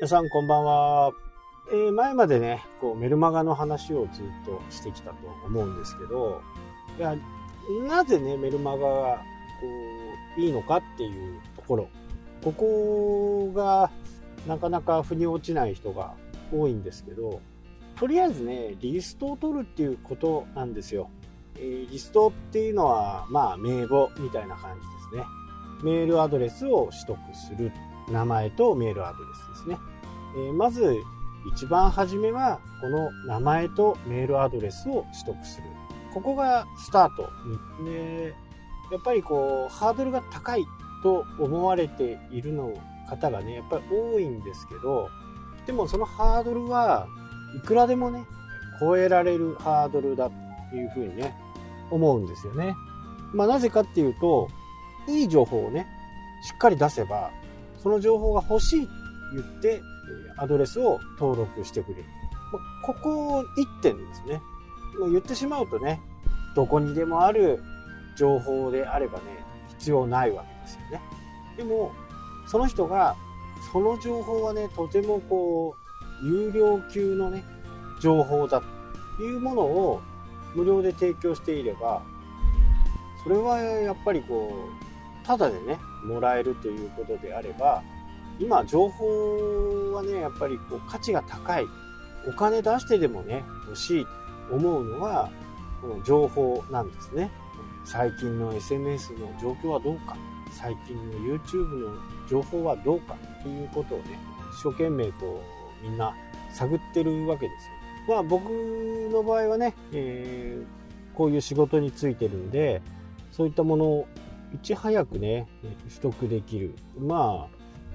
皆さんこんばんは。えー、前までね、こうメルマガの話をずっとしてきたと思うんですけど、いや、なぜね、メルマガがこういいのかっていうところ、ここがなかなか腑に落ちない人が多いんですけど、とりあえずね、リストを取るっていうことなんですよ。えー、リストっていうのは、まあ、名簿みたいな感じですね。メールアドレスを取得する。名前とメールアドレスですね。えー、まず、一番初めは、この名前とメールアドレスを取得する。ここがスタート。で、やっぱりこう、ハードルが高いと思われているの方がね、やっぱり多いんですけど、でもそのハードルはいくらでもね、超えられるハードルだというふうにね、思うんですよね。まあなぜかっていうと、いい情報をね、しっかり出せば、その情報が欲しいと言って、アドレスを登録してくれる。ここ1点ですね。もう言ってしまうとね、どこにでもある情報であればね、必要ないわけですよね。でも、その人が、その情報はね、とてもこう、有料級のね、情報だというものを無料で提供していれば、それはやっぱりこう、ただでね、もらえるということであれば、今、情報はね、やっぱりこう価値が高い。お金出してでもね、欲しいと思うのは、この情報なんですね。最近の SNS の状況はどうか、最近の YouTube の情報はどうかということをね、一生懸命こう、みんな探ってるわけですよ。まあ僕の場合はね、えー、こういう仕事についてるんで、そういったものをいち早くね、取得できる。ま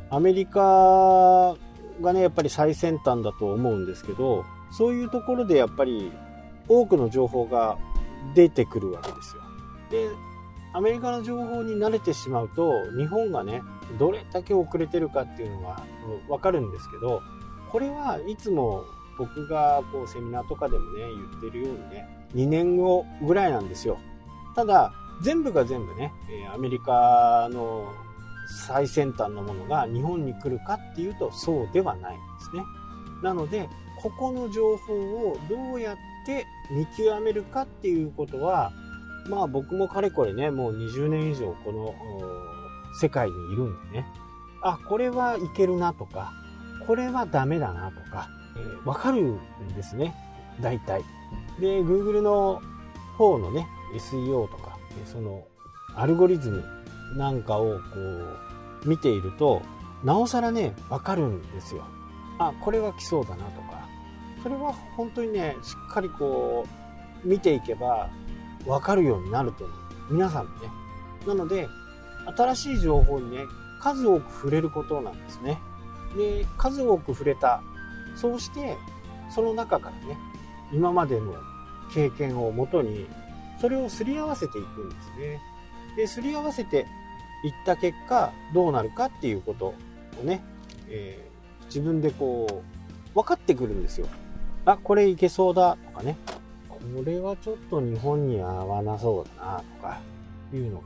あ、アメリカがね、やっぱり最先端だと思うんですけど、そういうところでやっぱり多くの情報が出てくるわけですよ。で、アメリカの情報に慣れてしまうと、日本がね、どれだけ遅れてるかっていうのがわかるんですけど、これはいつも僕がこうセミナーとかでもね、言ってるようにね、2年後ぐらいなんですよ。ただ、全部が全部ね、アメリカの最先端のものが日本に来るかっていうとそうではないんですね。なので、ここの情報をどうやって見極めるかっていうことは、まあ僕もかれこれね、もう20年以上この世界にいるんでね、あ、これはいけるなとか、これはダメだなとか、えー、わかるんですね。大体。で、Google の方のね、SEO とか、そのアルゴリズムなんかをこう見ていると、なおさらね、わかるんですよ。あ、これは来そうだなとか、それは本当にね、しっかりこう見ていけばわかるようになると思う。皆さんもね。なので、新しい情報にね、数多く触れることなんですね。で、数多く触れたそうして、その中からね、今までの経験をもとに、それをすり合わせていくんですね。で、すり合わせていった結果、どうなるかっていうことをね、えー、自分でこう、分かってくるんですよ。あ、これいけそうだとかね。これはちょっと日本に合わなそうだなとか、いうの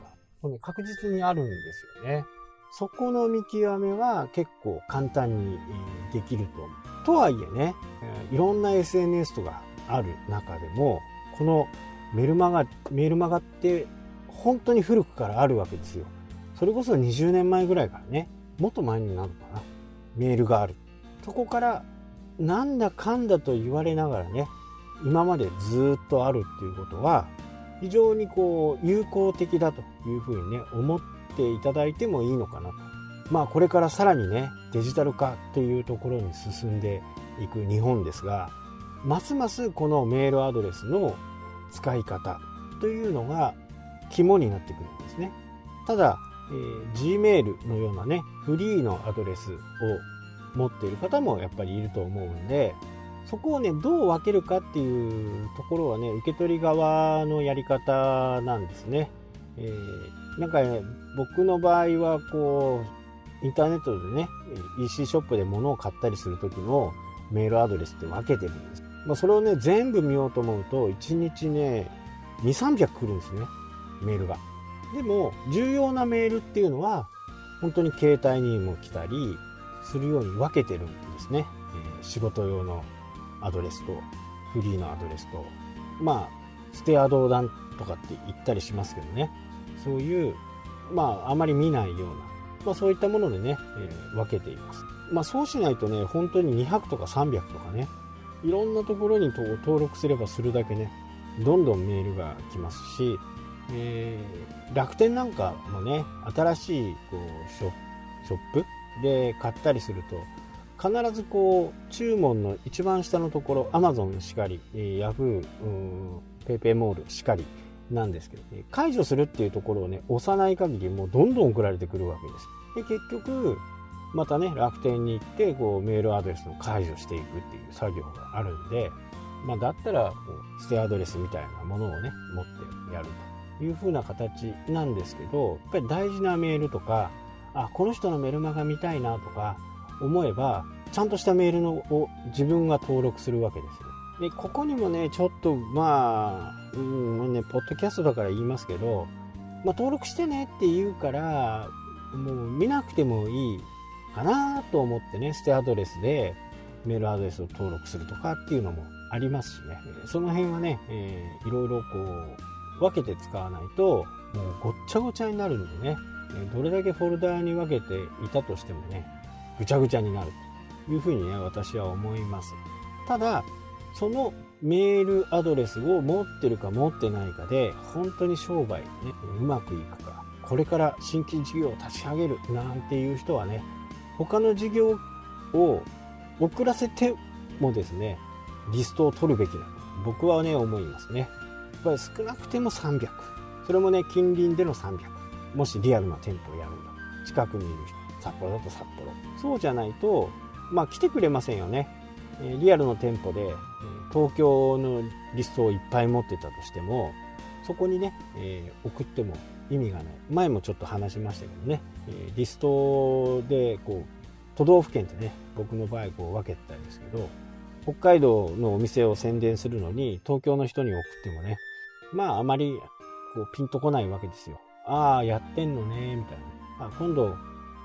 が、確実にあるんですよね。そこの見極めは結構簡単にできると思う。とはいえね、いろんな SNS とかある中でも、このメルマガ、メルマガって本当に古くからあるわけですよ。それこそ20年前ぐらいからね、もっと前になるのかな、メールがある。そこからなんだかんだと言われながらね、今までずっとあるっていうことは、非常にこう有効的だというふうにね、思っていただいてもいいのかなとまあこれからさらにねデジタル化というところに進んでいく日本ですがますますこのメールアドレスの使い方というのが肝になってくるんですねただ、えー、Gmail のようなねフリーのアドレスを持っている方もやっぱりいると思うんでそこをねどう分けるかっていうところはね受け取り側のやり方なんですね、えー、なんかね僕の場合はこうインターネットでね、EC ショップで物を買ったりする時のメールアドレスって分けてるんです。まあ、それをね、全部見ようと思うと、1日ね、2、300来るんですね、メールが。でも、重要なメールっていうのは、本当に携帯にも来たり、するように分けてるんですね、えー、仕事用のアドレスとフリーのアドレスとまあステアドーダンとかって言ったりしますけどね。そういうまああまり見ないような、まあ、そういったものでね、えー、分けています。まあそうしないとね本当に200とか300とかねいろんなところに登録すればするだけねどんどんメールが来ますし、えー、楽天なんかもね新しいこうショショップで買ったりすると必ずこう注文の一番下のところアマゾンしかり、えー、ヤフーペイペイモールしかりなんですけど、ね解除するっていうところをね押さない限りもうどんどん送られてくるわけです。で結局またね楽天に行ってこうメールアドレスを解除していくっていう作業があるんで、まあ、だったらこうステアドレスみたいなものをね持ってやるという風な形なんですけどやっぱり大事なメールとかあこの人のメルマガ見たいなとか思えばちゃんとしたメールのを自分が登録するわけですよ。でここにもねちょっとまあうんねポッドキャストだから言いますけど、まあ、登録してねって言うからもう見なくてもいいかなと思ってね捨てアドレスでメールアドレスを登録するとかっていうのもありますしね。その辺はね、えー、いろいろこう分けて使わないともうごっちゃごちゃになるんでねどれだけフォルダーに分けていたとしてもねぐちゃぐちゃになるというふうにね私は思います。ただそのメールアドレスを持ってるか持ってないかで本当に商売ねうまくいくかこれから新規事業を立ち上げるなんていう人はね他の事業を遅らせてもですねリストを取るべきだと。僕はね思いますね。やっぱり少なくても300それもね近隣での300もしリアルな店舗をやるんだ近くにいる人札幌だと札幌。そうじゃないとまあ来てくれませんよね。リアルの店舗で東京のリストをいっぱい持ってたとしてもそこにね、えー、送っても意味がない。前もちょっと話しましたけどね、え、リストでこう都道府県ってね僕の場合こう分けてたんですけど北海道のお店を宣伝するのに東京の人に送ってもねまああまりこうピンとこないわけですよ。ああやってんのねみたいな。あ今度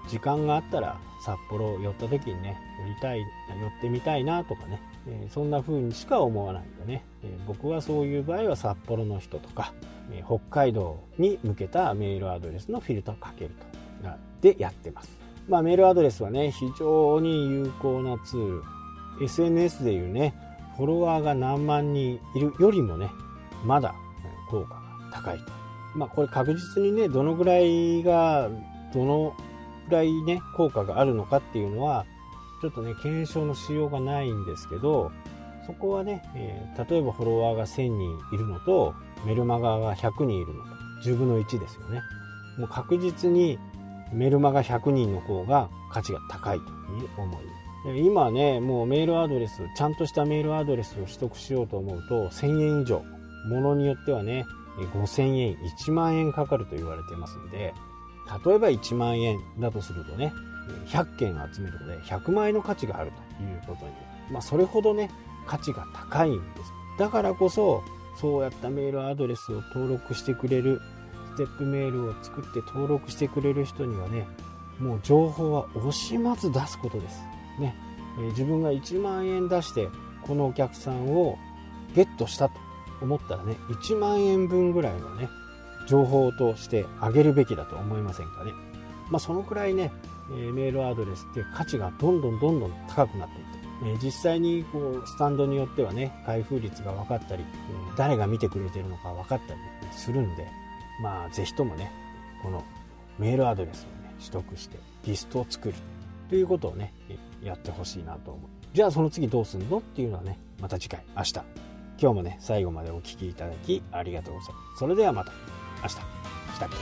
時間があったら札幌寄った時にね寄りたい寄ってみたいなとかね、えー、そんな風にしか思わないんでね、えー、僕はそういう場合は札幌の人とか、えー、北海道に向けたメールアドレスのフィルターをかけるとでやってます。まあメールアドレスはね非常に有効なツール。SNS でいうねフォロワーが何万人いるよりもねまだ効果が高いと。まあこれ確実にねどのぐらいがどのくらいね効果があるのかっていうのはちょっとね検証のしようがないんですけどそこはね、えー、例えばフォロワーが1000人いるのとメルマガが100人いるのと10分の1ですよね。もう確実にメルマガ100人の方が価値が高いという思い今ねもうメールアドレスちゃんとしたメールアドレスを取得しようと思うと1000円以上。ものによってはね5000円1万円かかると言われてますんで例えば1万円だとするとね100件集めるので100万円の価値があるということに、まあ、それほどね価値が高いんです。だからこそそうやったメールアドレスを登録してくれるステップメールを作って登録してくれる人にはねもう情報は惜しまず出すことです。ね、えー、自分が1万円出してこのお客さんをゲットしたと思ったらね1万円分ぐらいのね情報としてあげるべきだと思いませんかね。まあ、そのくらいね、えメールアドレスって価値がどんどんどんどん高くなっていって、え実際にこうスタンドによってはね開封率が分かったり、え誰が見てくれてるのか分かったりするんでまあぜひともねこのメールアドレスをね取得してリストを作るということをねやってほしいなと思う。じゃあその次どうすんのっていうのはねまた次回明日。今日もね最後までお聴きいただきありがとうございます。それではまた。明日。したっけ？